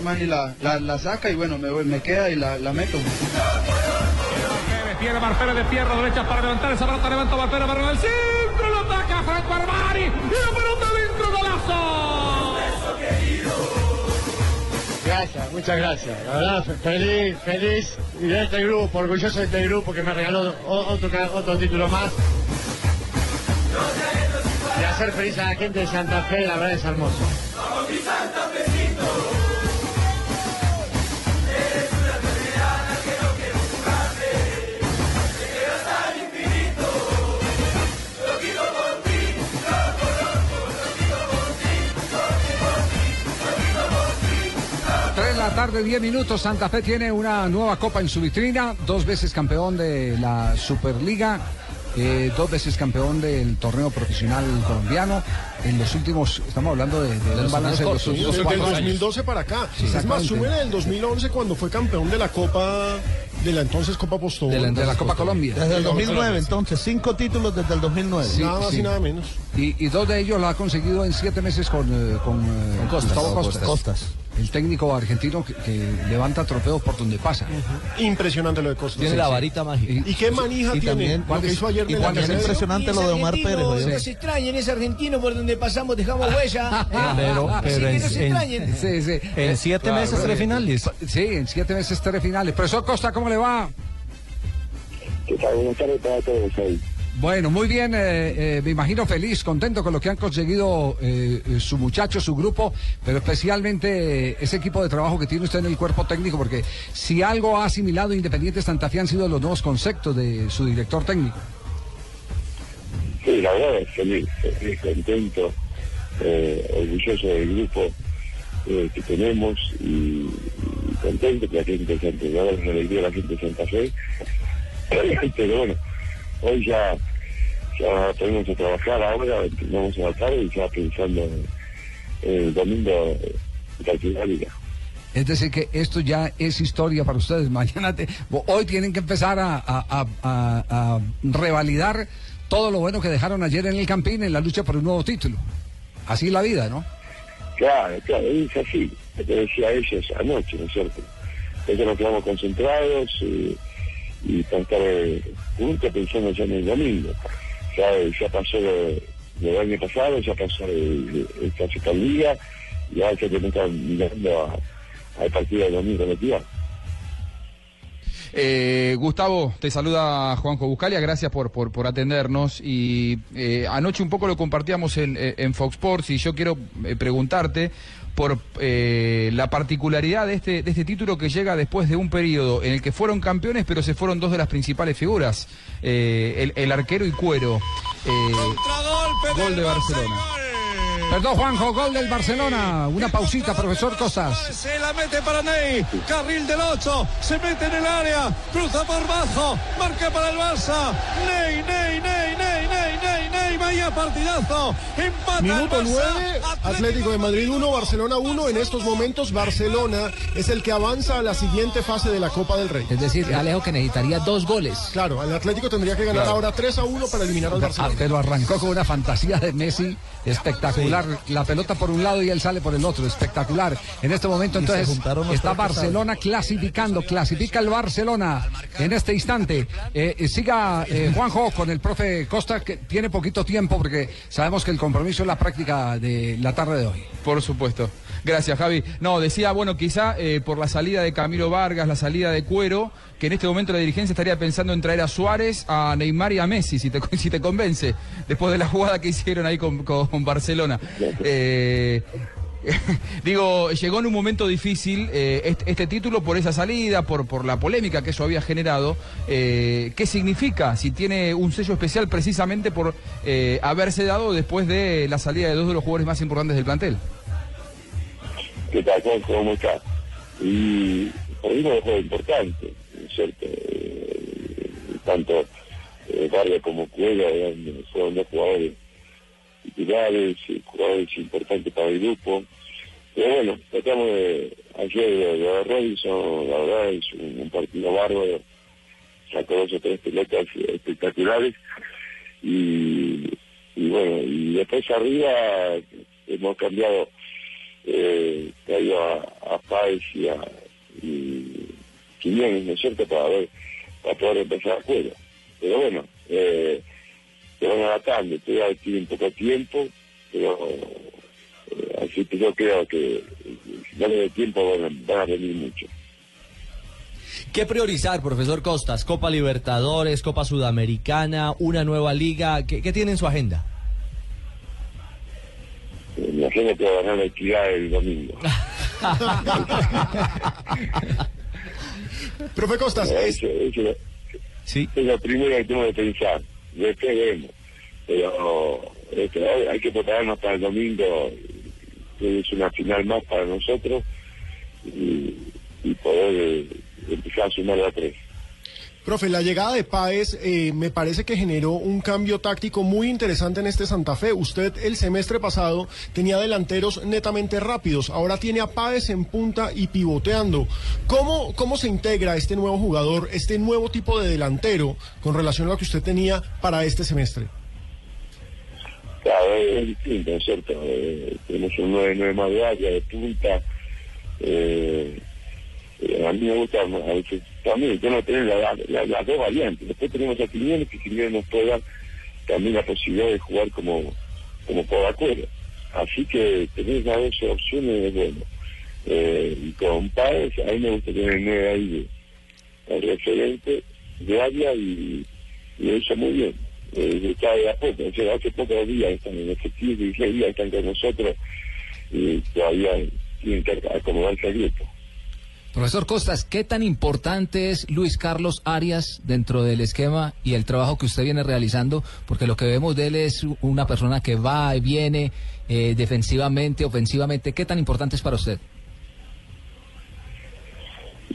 Ahí Armani la, la, la saca y bueno, me, me queda y la, la meto. Viene Marcelo de pierna derecha para levantar esa pelota. Levanta Marcelo para el centro. Lo ataca Franco Armani. Y la pelota dentro golazo. Gracias, muchas gracias. La verdad, fe- feliz, feliz y de este grupo, orgulloso de este grupo que me regaló otro, otro título más. Y hacer feliz a la gente de Santa Fe, la verdad es hermoso. La tarde, 10 minutos. Santa Fe tiene una nueva copa en su vitrina. Dos veces campeón de la Superliga. eh, dos veces campeón del torneo profesional colombiano. En los últimos, estamos hablando de, de un balance de los últimos desde el cuatro años. 2012 para acá. Sí, es más, súmele el 2011 cuando fue campeón de la Copa, de la entonces Copa Postobón. De la- de la Copa Colombia. Desde el 2009, entonces, cinco títulos desde el 2009. Sí, Nada más sí. y nada menos. Y, y dos de ellos lo ha conseguido en siete meses con, eh, con, eh, Gustavo Costas. Costas. El técnico argentino que, que levanta trofeos por donde pasa. Impresionante lo de Costas. Tiene Sí, la sí. varita mágica. ¿Y qué manija Y tiene? también- lo que hizo ayer y también impresionante lo de Omar Pérez. No se extrañen, es argentino por donde pasamos, dejamos huella. Pero- Así pero que en- no se en- extrañen. Sí, sí. En siete claro, meses, tres finales. Sí, en siete meses tres finales. Profesor Costa, ¿cómo le va? ¿Qué tal? Buenas tardes para todos ahí. Bueno, muy bien, eh, eh, me imagino feliz, contento con lo que han conseguido eh, su muchacho, su grupo, pero especialmente ese equipo de trabajo que tiene usted en el cuerpo técnico, porque si algo ha asimilado Independiente Santa Fe han sido los nuevos conceptos de su director técnico. Sí, la verdad es feliz, feliz, contento, orgulloso del grupo que tenemos y, contento que la gente de Santa Fe, una alegría a la gente de Santa Fe. Pero bueno, hoy ya, ya tenemos que trabajar ahora, vamos a la tarde y ya pensando en el domingo eh, de la liga. Es decir, que esto ya es historia para ustedes. Mañana, te- hoy tienen que empezar a, a- a- a- revalidar todo lo bueno que dejaron ayer en el Campín en la lucha por un nuevo título. Así es la vida, ¿no? Claro, claro, es así, que decía ellos anoche, ¿no es cierto? Entonces nos quedamos concentrados eh, y eh, juntos pensando ya en el domingo. Ya, ya pasó del año pasado, ya pasó esta liga y ahora tenemos que mirando al partido del domingo de Tía. Eh, Gustavo, te saluda Juanjo Buscalia, gracias por, por, por atendernos. Y eh, anoche un poco lo compartíamos en, eh, en Fox Sports y yo quiero eh, preguntarte por eh, la particularidad de este, de este título que llega después de un periodo en el que fueron campeones, pero se fueron dos de las principales figuras, el, el arquero y cuero. Gol de Barcelona. Perdón, Juanjo, gol del Barcelona. Una pausita, profesor Costas. Se la mete para Ney. Carril del 8. Se mete en el área. Cruza por bajo. Marca para el Barça. Ney, Ney, Ney. Vaya partidazo. Empata Minuto el 9, Barça. Atlético de Madrid 1, Barcelona 1. En estos momentos, Barcelona es el que avanza a la siguiente fase de la Copa del Rey. Es decir, Alejo que necesitaría dos goles. Claro, el Atlético tendría que ganar Claro. ahora 3 a 1 para eliminar al Ah, Barcelona. pero arrancó con una fantasía de Messi espectacular. La pelota por un lado y él sale por el otro. Espectacular. En este momento, Y entonces, está Barcelona clasificando. Clasifica el Barcelona en este instante. Eh, siga eh, Juanjo con el profe Costa, que tiene poquito tiempo porque sabemos que el compromiso es la práctica de la tarde de hoy. Por supuesto. Gracias, Javi. No, decía, bueno, quizá eh, por la salida de Camilo Vargas, la salida de Cuero, que en este momento la dirigencia estaría pensando en traer a Suárez, a Neymar y a Messi, si te, si te convence, después de la jugada que hicieron ahí con, con Barcelona. Eh, Digo, llegó en un momento difícil eh, este, título por esa salida, por, la polémica que eso había generado. Eh, ¿Qué significa si tiene un sello especial precisamente por eh, haberse dado después de la salida de dos de los jugadores más importantes del plantel? ¿Qué tal? ¿Cómo está? Y por ahí no fue importante, ¿no es ¿cierto? Tanto Vargas como Cuela eran- fueron dos jugadores titulares, eh, jugadores importantes para el grupo. Pero bueno, tratamos de, ayer de, de Robinson, la verdad es un, un partido bárbaro, sacó dos o tres pelotas espectaculares y, y bueno, y después arriba hemos cambiado, eh, traído a, a y a y Quiñones, ¿no es cierto?, para ver, para poder empezar a juego. Pero bueno, eh, se van adaptando, todavía tienen poco tiempo, pero eh, así que yo creo que si no le tiempo van a, van a venir mucho. ¿Qué priorizar, profesor Costas? Copa Libertadores, Copa Sudamericana, una nueva liga. ¿Qué, qué tiene en su agenda? Eh, Me imagino que va a ganar la equidad el domingo. Profe Costas, Eso, eso, sí. es lo primero que tengo que pensar. Después vemos. Pero este, hay- que prepararnos para el domingo, que es una final más para nosotros, y, y poder eh, empezar a sumar a tres. Profe, la llegada de Páez eh, me parece que generó un cambio táctico muy interesante en este Santa Fe. Usted el semestre pasado tenía delanteros netamente rápidos, ahora tiene a Páez en punta y pivoteando. ¿Cómo, ¿Cómo se integra este nuevo jugador, este nuevo tipo de delantero con relación a lo que usted tenía para este semestre? Es, distinto, ¿no es cierto? Eh, tenemos un 9-9 más de área, de punta. Eh, a mí me gusta a veces también, yo no tener la- la- las dos variantes. Después tenemos a Quiñones, que Quiñones nos puede dar también la posibilidad de jugar como, como por acuerdo. Así que tener las dos opciones es bueno. Eh, y con Páez, a mí me gusta tener 9 ahí el referente de área y, y lo hizo muy bien. Eh, hace pocos días están en efectivo, 16 días nosotros todavía tienen que acomodarse. Profesor Costas, ¿qué tan importante es Luis Carlos Arias dentro del esquema y el trabajo que usted viene realizando? Porque lo que vemos de él es una persona que va y viene eh, defensivamente, ofensivamente. ¿Qué tan importante es para usted?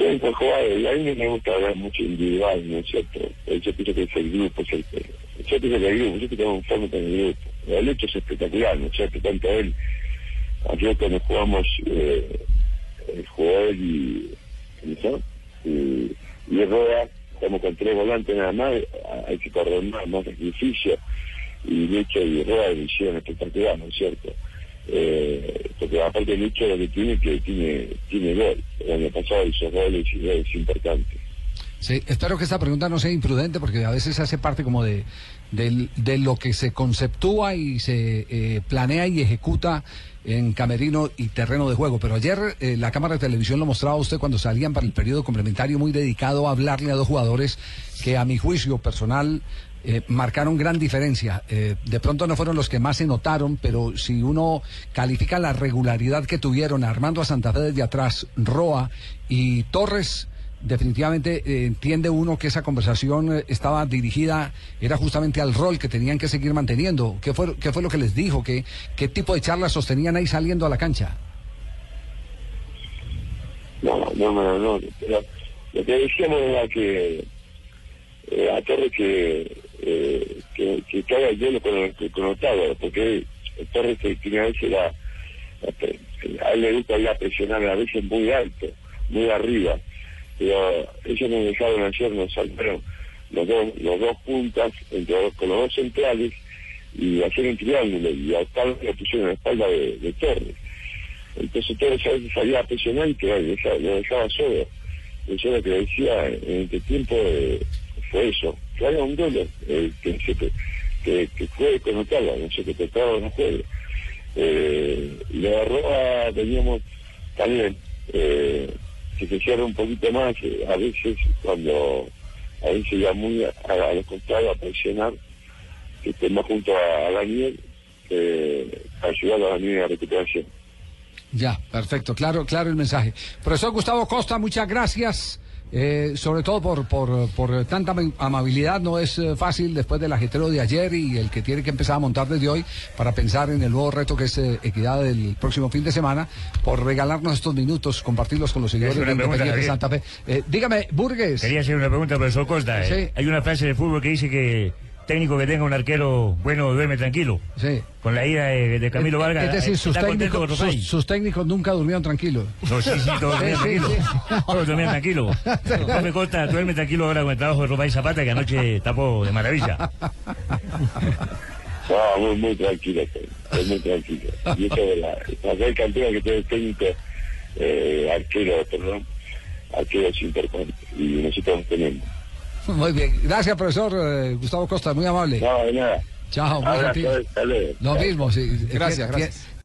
Un jugador y a mí me gusta hablar mucho individual, ¿no es cierto? Eh, Yo pienso que es el grupo, es el, yo pienso que el grupo, yo que tengo un forma con el grupo. El hecho es espectacular, ¿no es cierto? Tanto él, ayer cuando jugamos, eh, el jugador y, ¿no? y, y Roda, estamos con tres volantes nada más, hay que correr más, sacrificio, y Lucho y Roda lo hicieron espectacular, ¿no es cierto? Eh, porque aparte el hecho lo que tiene que tiene tiene gol. El año pasado hizo goles y goles importantes. Sí, espero que esta pregunta no sea imprudente porque a veces hace parte como de, de lo que se conceptúa y se eh, planea y ejecuta en camerino y terreno de juego. Pero ayer eh, la cámara de televisión lo mostraba a usted cuando salían para el periodo complementario muy dedicado a hablarle a dos jugadores que a mi juicio personal eh, marcaron gran diferencia. Eh, de pronto no fueron los que más se notaron, pero si uno califica la regularidad que tuvieron Armando a Santa Fe desde atrás, Roa y Torres, definitivamente eh, entiende uno que esa conversación eh, estaba dirigida, era justamente al rol que tenían que seguir manteniendo. ¿Qué fue, qué fue lo que les dijo? ¿Qué, ¿Qué tipo de charlas sostenían ahí saliendo a la cancha? No, no, no, no. Pero lo que decíamos era que eh, a Torres que, eh, que, que el hielo con, con Otávaro, porque Torres tiene a veces la, la- a él le gusta ir a presionar a veces muy alto, muy arriba, pero ellos nos dejaron ayer, nos saltaron los dos, los dos puntas con los dos centrales y hacer un triángulo y a Otávaro lo pusieron en la espalda de, Torres. Entonces Torres a veces salía a presionar y que lo dejaba, lo dejaba solo. Yo lo que decía en este tiempo eh, fue eso, que haga un duelo, eh, que, que, que, que juegue con Otávaro, no sé, que tocaba no juegue. Eh, y la Roa teníamos también eh, que se cierra un poquito más, eh, a veces cuando a veces iba muy a, los costados a presionar, que esté más junto a, Daniel, eh, para ayudar a Daniel a recuperación. Ya, perfecto, claro, claro el mensaje. Profesor Gustavo Costa, muchas gracias. Eh, sobre todo por, por, por tanta ama- amabilidad, no es eh, fácil después del ajetreo de ayer y el que tiene que empezar a montar desde hoy para pensar en el nuevo reto que es eh, Equidad del próximo fin de semana, por regalarnos estos minutos, compartirlos con los seguidores de Independiente Santa Fe. Eh, dígame, Burgues. Quería hacer una pregunta, profesor Costa. Sí. Hay una frase de fútbol que dice que técnico que tenga un arquero bueno duerme tranquilo. Sí. Con la ida de, de Camilo Vargas. Es decir, eh, sus ¿está contento técnicos, sus, sus técnicos nunca durmieron tranquilos. No, sí, sí, todos dormían tranquilos. Todos dormían tranquilos. Profe Costa, duerme tranquilo ahora con el trabajo de Romay Zapata, que anoche tapó de maravilla. No, muy, muy tranquilo, estoy, muy tranquilo. Y eso de la, campeón que tiene técnico, eh, arquero, perdón, arquero es importante. Y nosotros tenemos. Muy bien, gracias profesor eh, Gustavo Costa, muy amable. No, nada. Chao, muy gentil. Lo mismo, sí. Gracias, gracias.